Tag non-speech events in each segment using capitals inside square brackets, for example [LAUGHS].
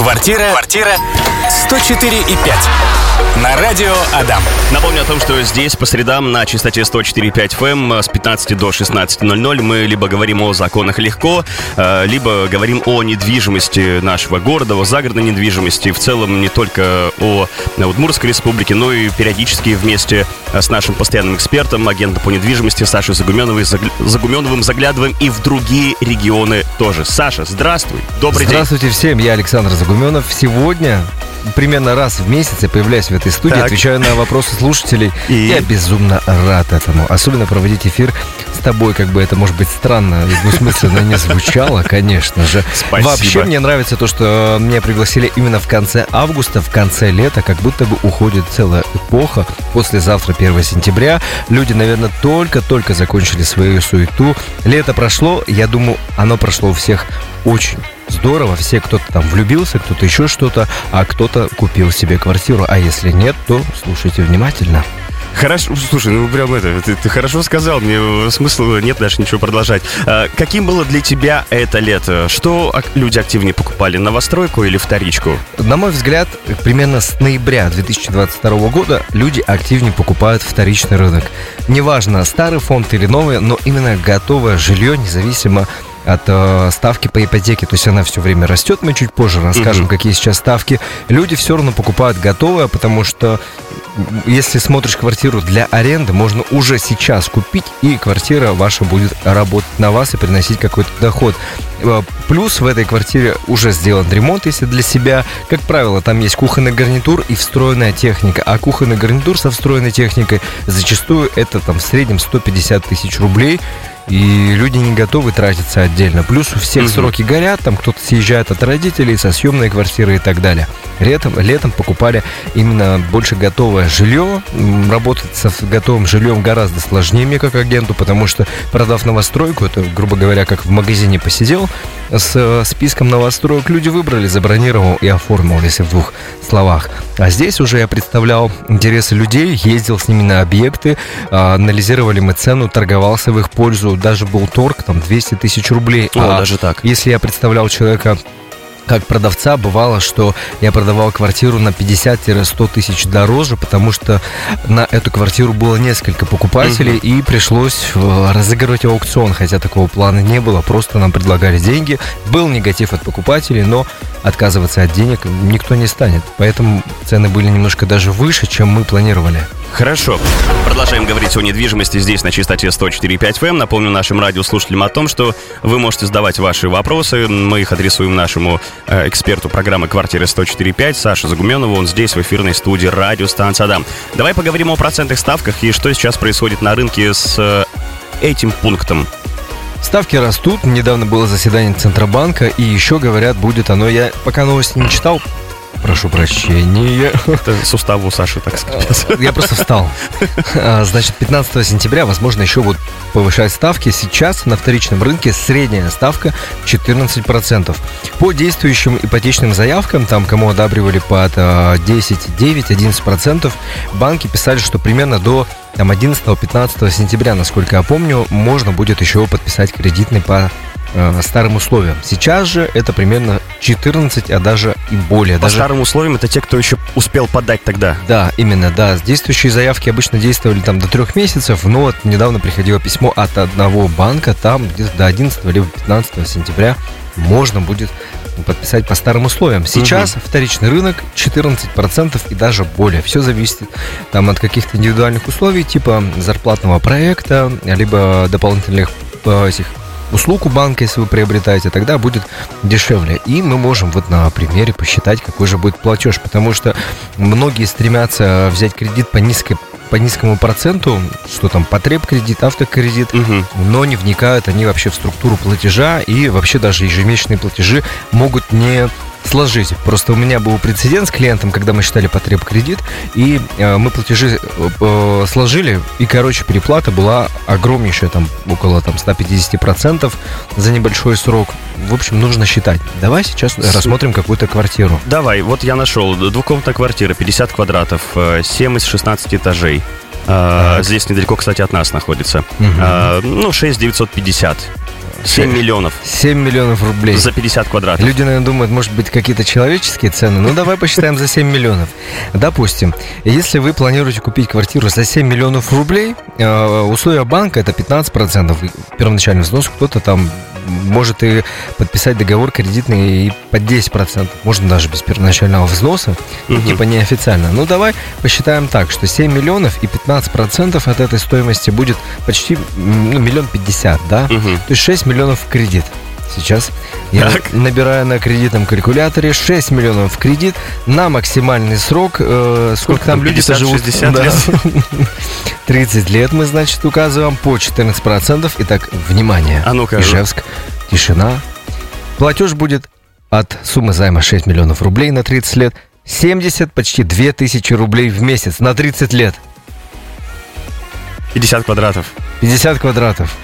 Квартира. Квартира. 104 и 5. На радио Адам. Напомню о том, что здесь по средам на частоте 104.5 FM с 15 до 16.00 мы либо говорим о законах легко, э, либо говорим о недвижимости нашего города, о загородной недвижимости, в целом не только о Удмуртской республике, но и периодически вместе с нашим постоянным экспертом, агентом по недвижимости Сашей Загуменовой, Загуменовым заглядываем и в другие регионы тоже. Саша, здравствуй, добрый Здравствуйте день. Здравствуйте всем, я Александр Загуменов. Сегодня примерно раз в месяц я появляюсь в этой студии, так. отвечаю на вопросы слушателей. И... Я безумно рад этому. Особенно проводить эфир с тобой, как бы это, может быть, странно и двусмысленно не звучало, конечно же. Спасибо. Вообще мне нравится то, что меня пригласили именно в конце августа, в конце лета, как будто бы уходит целая эпоха. Послезавтра, 1 сентября, люди, наверное, только-только закончили свою суету. Лето прошло, я думаю, оно прошло у всех очень здорово, все кто-то там влюбился, кто-то еще что-то, а кто-то купил себе квартиру. А если нет, то слушайте внимательно. Хорошо, слушай, ну прям это, ты, ты хорошо сказал, мне смысла нет даже ничего продолжать. А, каким было для тебя это лето? Что люди активнее покупали, новостройку или вторичку? На мой взгляд, примерно с ноября 2022 года люди активнее покупают вторичный рынок. Неважно, старый фонд или новый, но именно готовое жилье, независимо от э, ставки по ипотеке. То есть она все время растет. Мы чуть позже расскажем, угу. какие сейчас ставки. Люди все равно покупают готовое, потому что если смотришь квартиру для аренды, можно уже сейчас купить, и квартира ваша будет работать на вас и приносить какой-то доход. Э, плюс в этой квартире уже сделан ремонт, если для себя. Как правило, там есть кухонный гарнитур и встроенная техника. А кухонный гарнитур со встроенной техникой зачастую это там в среднем 150 тысяч рублей и люди не готовы тратиться отдельно. Плюс у всех угу. сроки горят, там кто-то съезжает от родителей, со съемной квартиры и так далее. Летом, летом покупали именно больше готовое жилье. Работать с готовым жильем гораздо сложнее мне как агенту, потому что продав новостройку, это, грубо говоря, как в магазине посидел, с э, списком новостроек люди выбрали, забронировал и оформил, если в двух словах. А здесь уже я представлял интересы людей, ездил с ними на объекты, а, анализировали мы цену, торговался в их пользу, даже был торг, там 200 тысяч рублей. О, а даже так. Если я представлял человека как продавца бывало, что я продавал квартиру на 50-100 тысяч дороже, потому что на эту квартиру было несколько покупателей, угу. и пришлось э, разыгрывать аукцион, хотя такого плана не было, просто нам предлагали деньги. Был негатив от покупателей, но отказываться от денег никто не станет. Поэтому цены были немножко даже выше, чем мы планировали. Хорошо. Продолжаем говорить о недвижимости здесь на частоте 104.5 FM. Напомню нашим радиослушателям о том, что вы можете задавать ваши вопросы. Мы их адресуем нашему э, эксперту программы «Квартиры 104.5» Саше Загуменову. Он здесь, в эфирной студии радиостанции «Адам». Давай поговорим о процентных ставках и что сейчас происходит на рынке с э, этим пунктом. Ставки растут. Недавно было заседание Центробанка, и еще говорят, будет оно. Я пока новости не читал, Прошу прощения. Это сустав у Саши, так сказать. Я просто встал. А, значит, 15 сентября, возможно, еще будут повышать ставки. Сейчас на вторичном рынке средняя ставка 14%. По действующим ипотечным заявкам, там, кому одабривали под 10, 9, 11%, банки писали, что примерно до там 11-15 сентября, насколько я помню, можно будет еще подписать кредитный по э, старым условиям. Сейчас же это примерно 14, а даже и более. По даже... старым условиям это те, кто еще успел подать тогда. Да, именно, да. Действующие заявки обычно действовали там до трех месяцев, но вот недавно приходило письмо от одного банка, там где-то до 11 либо 15 сентября можно будет подписать по старым условиям. Сейчас угу. вторичный рынок 14% и даже более. Все зависит там от каких-то индивидуальных условий, типа зарплатного проекта, либо дополнительных э, этих услуг у банка, если вы приобретаете, тогда будет дешевле. И мы можем вот на примере посчитать, какой же будет платеж, потому что многие стремятся взять кредит по низкой по низкому проценту, что там потреб кредит, автокредит, угу. но не вникают они вообще в структуру платежа и вообще даже ежемесячные платежи могут не сложить. Просто у меня был прецедент с клиентом, когда мы считали потреб кредит, и э, мы платежи э, сложили, и, короче, переплата была огромнейшая, там, около там, 150% за небольшой срок. В общем, нужно считать. Давай сейчас с... рассмотрим какую-то квартиру. Давай, вот я нашел. Двухкомнатная квартира, 50 квадратов, 7 э, из 16 этажей. А, здесь недалеко, кстати, от нас находится. Угу. Ну, 6 950 7 миллионов 7 миллионов рублей. за 50 квадратов. Люди, наверное, думают, может быть, какие-то человеческие цены. Ну, давай посчитаем за 7 миллионов. Допустим, если вы планируете купить квартиру за 7 миллионов рублей, э, условия банка это 15% первоначальный взнос. Кто-то там может и подписать договор кредитный и под 10%. Можно даже без первоначального взноса, Мгм. типа неофициально. Ну, давай посчитаем так, что 7 миллионов и 15% от этой стоимости будет почти ну, миллион пятьдесят, да? Мгм. То есть 6 миллионов в кредит. Сейчас я Так. набираю на кредитном калькуляторе 6 миллионов в кредит на максимальный срок. э, сколько там люди 50, живут? 60 Да. лет? [LAUGHS] 30 лет мы, значит, указываем по 14%. Итак, внимание. А ну-ка. Ижевск, тишина. Платеж будет от суммы займа 6 миллионов рублей на 30 лет. 70, почти 2000 рублей в месяц на 30 лет. 50 квадратов. 50 квадратов.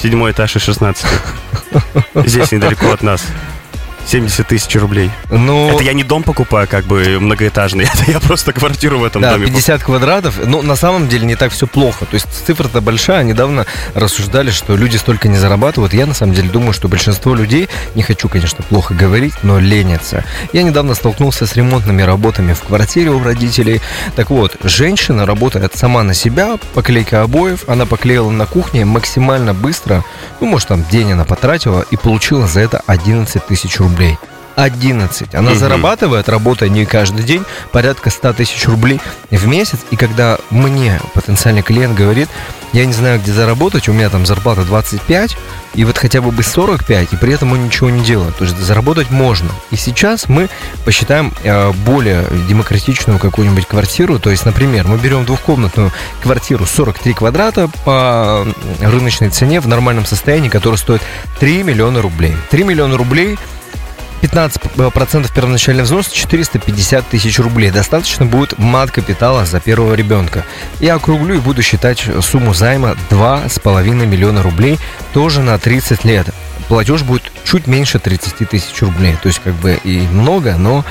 Седьмой этаж и 16. Здесь недалеко от нас. 70 тысяч рублей. Ну, Это я не дом покупаю, как бы многоэтажный. [LAUGHS] Это я просто квартиру в этом Да, доме 50 квадратов. Ну, на самом деле не так все плохо. То есть цифра-то большая. Недавно рассуждали, что люди столько не зарабатывают. Я на самом деле думаю, что большинство людей, не хочу, конечно, плохо говорить, но ленятся. Я недавно столкнулся с ремонтными работами в квартире у родителей. Так вот, женщина работает сама на себя, поклейка обоев. Она поклеила на кухне максимально быстро. Ну, может, там день она потратила и получила за это 11 тысяч рублей. 11. Она Мгм. зарабатывает, работая не каждый день, порядка 100 тысяч рублей в месяц. И когда мне потенциальный клиент говорит, я не знаю, где заработать, у меня там зарплата 25, и вот хотя бы бы 45, и при этом он ничего не делает. То есть заработать можно. И сейчас мы посчитаем э, более демократичную какую-нибудь квартиру. То есть, например, мы берем двухкомнатную квартиру 43 квадрата по рыночной цене в нормальном состоянии, которая стоит 3 миллиона рублей. 3 миллиона рублей 15% первоначальный взнос 450 тысяч рублей. Достаточно будет мат капитала за первого ребенка. Я округлю и буду считать сумму займа 2,5 миллиона рублей тоже на 30 лет. Платеж будет чуть меньше 30 тысяч рублей. То есть как бы и много, но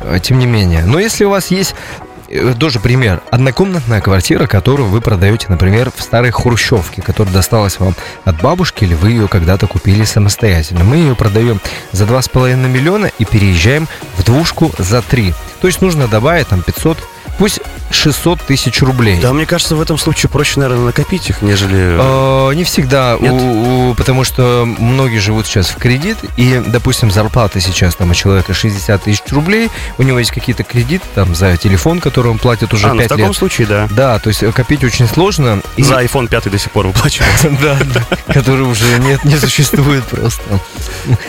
э, тем не менее. Но если у вас есть э, тоже пример. Однокомнатная квартира, которую вы продаете, например, в старой хрущевке, которая досталась вам от бабушки, или вы ее когда-то купили самостоятельно. Мы ее продаем за 2,5 миллиона и переезжаем в двушку за 3. То есть нужно добавить там 500, пусть 600 тысяч рублей. Да, мне кажется, в этом случае проще, наверное, накопить их, нежели... Э, Не всегда, у- у- потому что многие живут сейчас в кредит, и, допустим, зарплата сейчас там у человека 60 тысяч рублей, у него есть какие-то кредиты там за телефон, который он платит уже а, ну в 5 таком лет. случае, да. Да, то есть копить очень сложно. и- За iPhone 5 до сих пор выплачивают. [LAUGHS] Да, да, который уже нет, не существует просто.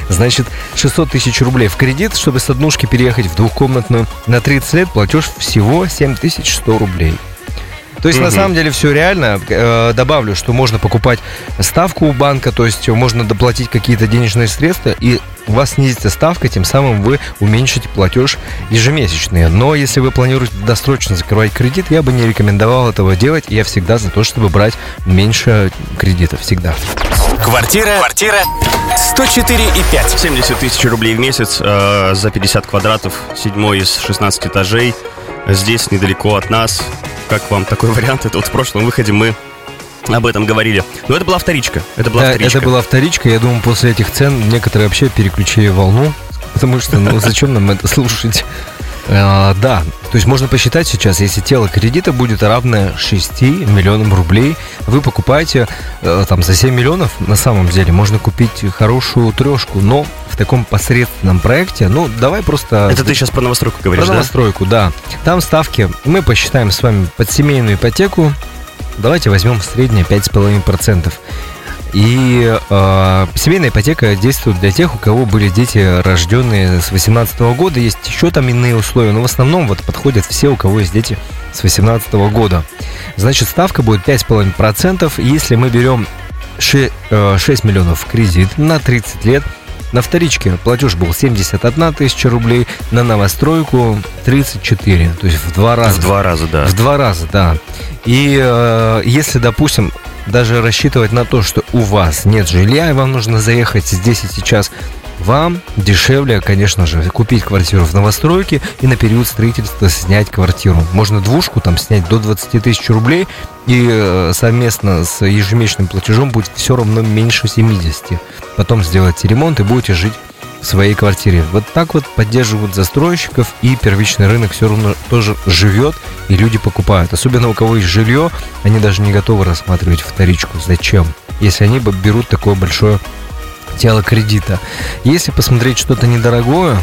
Значит, 600 тысяч рублей в кредит, чтобы с однушки переехать в двухкомнатную на 30 лет, платеж всего 7100 рублей. То есть, на Мгм. самом деле, все реально. Э, добавлю, что можно покупать ставку у банка, то есть можно доплатить какие-то денежные средства, и у вас снизится ставка, тем самым вы уменьшите платеж ежемесячный. Но если вы планируете досрочно закрывать кредит, я бы не рекомендовал этого делать. Я всегда за то, чтобы брать меньше кредитов. Всегда. Квартира, квартира 104 и 5. 70 тысяч рублей в месяц э, за 50 квадратов, седьмой из 16 этажей. Здесь, недалеко от нас. Как вам такой вариант? Это вот в прошлом выходе мы об этом говорили. Но это была вторичка. Это была Да, вторичка. это была вторичка. Я думаю, после этих цен некоторые вообще переключили волну. Потому что, ну, зачем нам это слушать? А, да, то есть можно посчитать сейчас, если тело кредита будет равное 6 миллионам рублей, вы покупаете э, там за 7 миллионов, на самом деле, можно купить хорошую трешку, но в таком посредственном проекте, ну, давай просто... Это ты сейчас про новостройку говоришь, Про да? новостройку, да. Там ставки, мы посчитаем с вами под семейную ипотеку. Давайте возьмем среднее 5,5%. И э, семейная ипотека действует для тех, у кого были дети, рожденные с 18 года. Есть еще там иные условия, но в основном вот подходят все, у кого есть дети с 18 года. Значит, ставка будет 5,5%. Если мы берем ше- э, 6 миллионов в кредит на 30 лет, на вторичке платеж был 71 тысяча рублей, на новостройку 34, то есть в два раза. В два раза, да. В два раза, да. И э, если, допустим, даже рассчитывать на то, что у вас нет жилья, и вам нужно заехать здесь и сейчас вам дешевле, конечно же, купить квартиру в новостройке и на период строительства снять квартиру. Можно двушку там снять до 20 тысяч рублей, и э, совместно с ежемесячным платежом будет все равно меньше 70. Потом сделайте ремонт и будете жить в своей квартире. Вот так вот поддерживают застройщиков, и первичный рынок все равно тоже живет, и люди покупают. Особенно у кого есть жилье, они даже не готовы рассматривать вторичку. Зачем? Если они берут такое большое тело кредита. Если посмотреть что-то недорогое,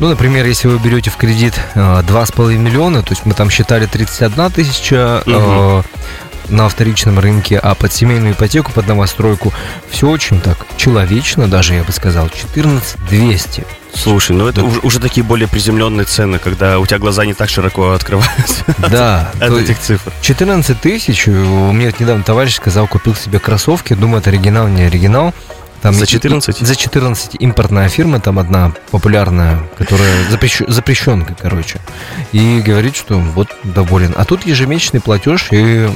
ну, например, если вы берете в кредит э, 2,5 миллиона, то есть мы там считали 31 тысяча, угу на вторичном рынке, а под семейную ипотеку, под новостройку все очень так человечно, даже я бы сказал, 14 200. Слушай, ну это да. уже, уже такие более приземленные цены, когда у тебя глаза не так широко открываются. [LAUGHS] Да. От этих цифр. 14 тысяч. У меня недавно товарищ сказал, купил себе кроссовки. Думаю, это оригинал, не оригинал. Там за 14? За 14 импортная фирма, там одна популярная, которая запрещ, запрещенка, короче. И говорит, что вот доволен. А тут ежемесячный платеж и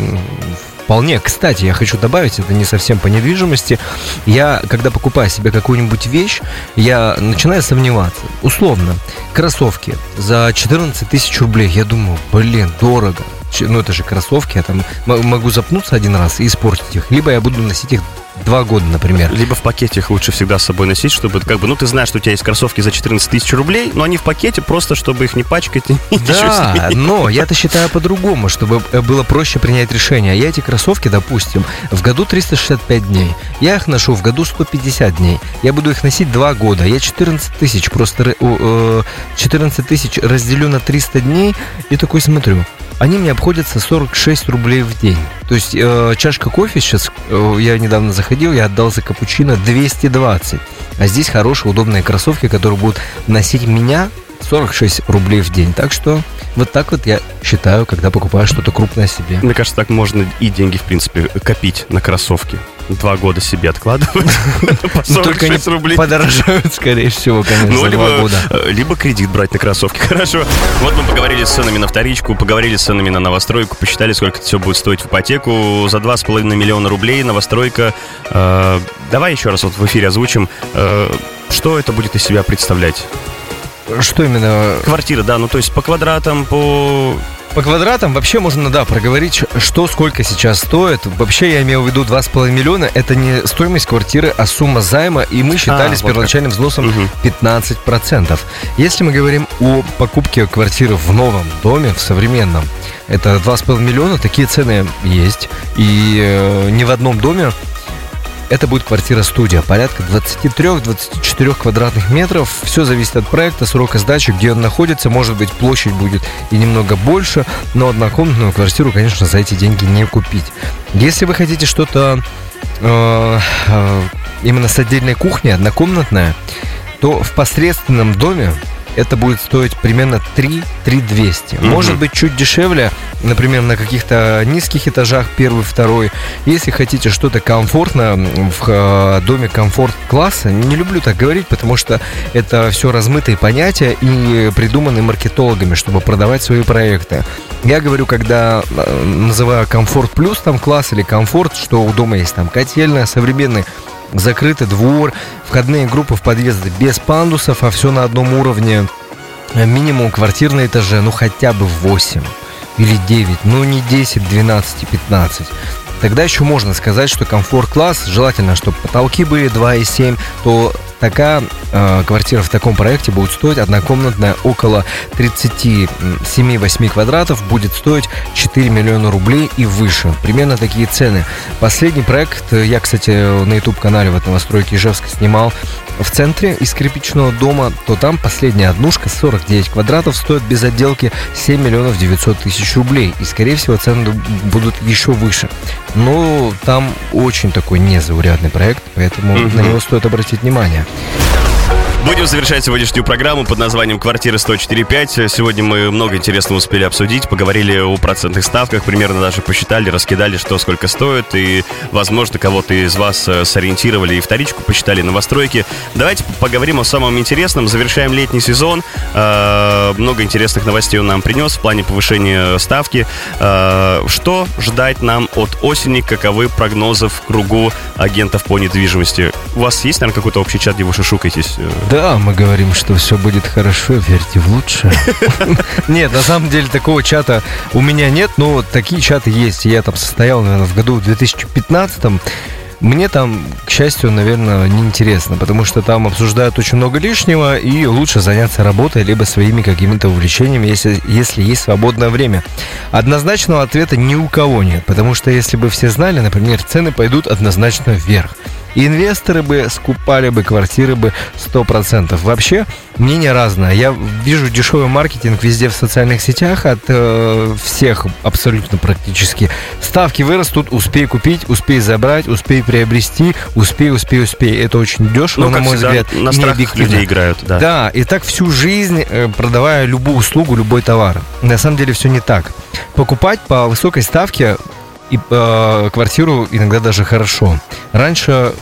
вполне. Кстати, я хочу добавить, это не совсем по недвижимости. Я, когда покупаю себе какую-нибудь вещь, я начинаю сомневаться. Условно, кроссовки за 14 тысяч рублей. Я думаю, блин, дорого. Ну, это же кроссовки, я там могу запнуться один раз и испортить их. Либо я буду носить их два года, например. Либо в пакете их лучше всегда с собой носить, чтобы, как бы, ну, ты знаешь, что у тебя есть кроссовки за 14 тысяч рублей, но они в пакете просто, чтобы их не пачкать. [LAUGHS] Да, но я-то считаю по-другому, чтобы э, было проще принять решение. А я эти кроссовки, допустим, в году 365 дней. Я их ношу в году 150 дней. Я буду их носить два года. Я 14 тысяч, просто 14 э, тысяч разделю на 300 дней и такой смотрю они мне обходятся 46 рублей в день. То есть э, чашка кофе сейчас, э, я недавно заходил, я отдал за капучино 220. А здесь хорошие, удобные кроссовки, которые будут носить меня 46 рублей в день. Так что вот так вот я считаю, когда покупаю что-то крупное себе. Мне кажется, так можно и деньги, в принципе, копить на кроссовки. Два года себе откладывать. [LAUGHS] Ну, только они рублей. подорожают, скорее всего, конечно, ну, либо, два года. Э, либо кредит брать на кроссовки. [LAUGHS] Хорошо. Вот мы поговорили с ценами на вторичку, поговорили с ценами на новостройку, посчитали, сколько это все будет стоить в ипотеку. За 2,5 миллиона рублей новостройка. Э, давай еще раз вот в эфире озвучим, э, что это будет из себя представлять. Что именно? Квартира, да, ну то есть по квадратам, по по квадратам вообще можно, да, проговорить, что сколько сейчас стоит. Вообще я имел в виду 2,5 миллиона. Это не стоимость квартиры, а сумма займа. И мы считали а, с вот первоначальным как. взносом угу. 15%. Если мы говорим о покупке квартиры в новом доме, в современном, это 2,5 миллиона. Такие цены есть. И э, не в одном доме это будет квартира-студия, порядка 23-24 квадратных метров. Все зависит от проекта, срока сдачи, где он находится. Может быть, площадь будет и немного больше, но однокомнатную квартиру, конечно, за эти деньги не купить. Если вы хотите что-то э, э, именно с отдельной кухней, однокомнатная, то в посредственном доме это будет стоить примерно 3 3200. Mm-hmm. Может быть, чуть дешевле, например, на каких-то низких этажах, первый, второй. Если хотите что-то комфортно, в э, доме комфорт-класса, не люблю так говорить, потому что это все размытые понятия и придуманы маркетологами, чтобы продавать свои проекты. Я говорю, когда э, называю комфорт плюс там класс или комфорт, что у дома есть там котельная, современный закрытый двор, входные группы в подъезды без пандусов, а все на одном уровне. Минимум квартир на этаже, ну хотя бы 8 или 9, ну не 10, 12 и 15. Тогда еще можно сказать, что комфорт-класс, желательно, чтобы потолки были 2,7, то такая э, квартира в таком проекте будет стоить однокомнатная около 37-8 квадратов, будет стоить 4 миллиона рублей и выше. Примерно такие цены. Последний проект, я, кстати, на YouTube-канале в этом новостройке Ижевска снимал в центре из кирпичного дома, то там последняя однушка 49 квадратов стоит без отделки 7 миллионов 900 тысяч рублей. И, скорее всего, цены будут еще выше. Но там очень такой незаурядный проект, поэтому mm-hmm. на него стоит обратить внимание. Ah! Будем завершать сегодняшнюю программу под названием «Квартира 104.5». Сегодня мы много интересного успели обсудить, поговорили о процентных ставках, примерно даже посчитали, раскидали, что сколько стоит, и, возможно, кого-то из вас э, сориентировали и вторичку посчитали новостройки. Давайте поговорим о самом интересном. Завершаем летний сезон. Э, много интересных новостей он нам принес в плане повышения ставки. Э, что ждать нам от осени? Каковы прогнозы в кругу агентов по недвижимости? У вас есть, наверное, какой-то общий чат, где вы шушукаетесь? Да, мы говорим, что все будет хорошо, верьте в лучшее. [LAUGHS] Нет, на самом деле такого чата у меня нет, но такие чаты есть. Я там состоял, наверное, в году 2015 мне там, к счастью, наверное, неинтересно, потому что там обсуждают очень много лишнего, и лучше заняться работой, либо своими какими-то увлечениями, если, если есть свободное время. Однозначного ответа ни у кого нет, потому что если бы все знали, например, цены пойдут однозначно вверх. Инвесторы бы скупали бы квартиры бы 100%. Вообще, мнение разное. Я вижу дешевый маркетинг везде в социальных сетях от э, всех абсолютно практически. Ставки вырастут, успей купить, успей забрать, успей приобрести, успей, успей, успей. Это очень дешево, ну, на мой всегда, взгляд. На страх людей играют, да. Да, и так всю жизнь, э, продавая любую услугу, любой товар. На самом деле все не так. Покупать по высокой ставке и э, квартиру иногда даже хорошо. Раньше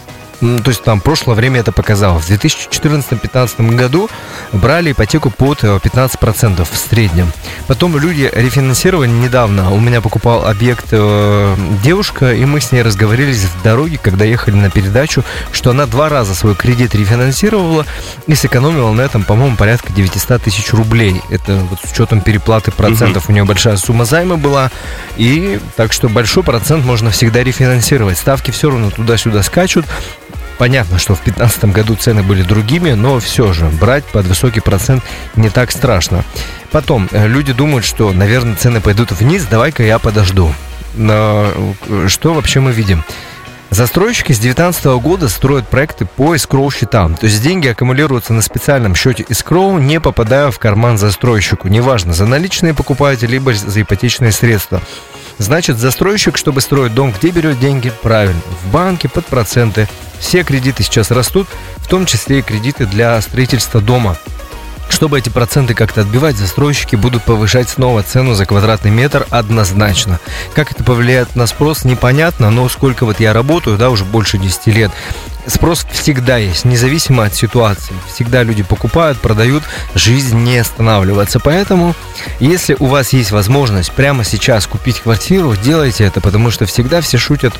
ну, то есть там прошлое время это показало. В 2014-2015 году брали ипотеку под 15% э, в среднем. Потом люди рефинансировали недавно. У меня покупал объект э, девушка, и мы с ней разговорились в дороге, когда ехали на передачу, что она два раза свой кредит рефинансировала и сэкономила на этом, по-моему, порядка 900 тысяч рублей. Это вот с учетом переплаты процентов. Угу. У нее большая сумма займа была. И так что большой процент можно всегда рефинансировать. Ставки все равно туда-сюда скачут. Понятно, что в 2015 году цены были другими, но все же брать под высокий процент не так страшно. Потом, э, люди думают, что, наверное, цены пойдут вниз, давай-ка я подожду. Но э, что вообще мы видим? Застройщики с 2019 года строят проекты по escrow счетам. То есть деньги аккумулируются на специальном счете escrow, не попадая в карман застройщику. Неважно, за наличные покупаете, либо за ипотечные средства. Значит, застройщик, чтобы строить дом, где берет деньги? Правильно, в банке под проценты. Все кредиты сейчас растут, в том числе и кредиты для строительства дома. Чтобы эти проценты как-то отбивать, застройщики будут повышать снова цену за квадратный метр однозначно. Как это повлияет на спрос, непонятно, но сколько вот я работаю, да, уже больше 10 лет, Спрос всегда есть, независимо от ситуации. Всегда люди покупают, продают, жизнь не останавливается. Поэтому, если у вас есть возможность прямо сейчас купить квартиру, делайте это, потому что всегда все шутят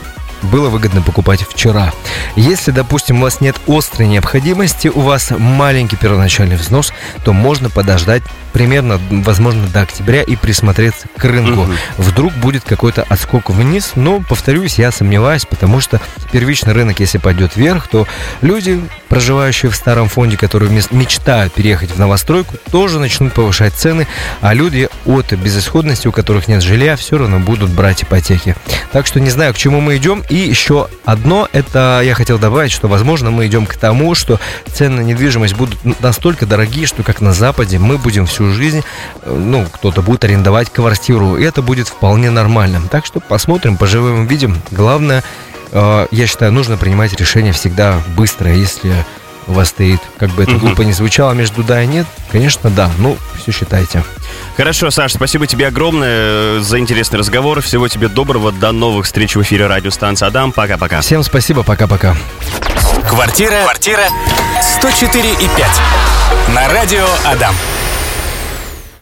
было выгодно покупать вчера. Если, допустим, у вас нет острой необходимости, у вас маленький первоначальный взнос, то можно подождать примерно, возможно, до октября и присмотреться к рынку. Угу. Вдруг будет какой-то отскок вниз, но, повторюсь, я сомневаюсь, потому что первичный рынок, если пойдет вверх, то люди, проживающие в старом фонде, которые мечтают переехать в новостройку, тоже начнут повышать цены, а люди от безысходности, у которых нет жилья, все равно будут брать ипотеки. Так что не знаю, к чему мы идем. И еще одно, это я хотел добавить, что, возможно, мы идем к тому, что цены на недвижимость будут настолько дорогие, что, как на Западе, мы будем всю жизнь, э, ну, кто-то будет арендовать квартиру, и это будет вполне нормальным. Так что посмотрим, поживем, увидим. Главное, э, я считаю, нужно принимать решение всегда быстро, если у вас стоит, как бы это глупо не звучало, между да и нет, конечно, да. Ну, все считайте. Хорошо, Саш, спасибо тебе огромное за интересный разговор. Всего тебе доброго. До новых встреч в эфире радиостанции Адам. Пока-пока. Всем спасибо. Пока-пока. Квартира. Квартира. 104 и 5. На радио Адам.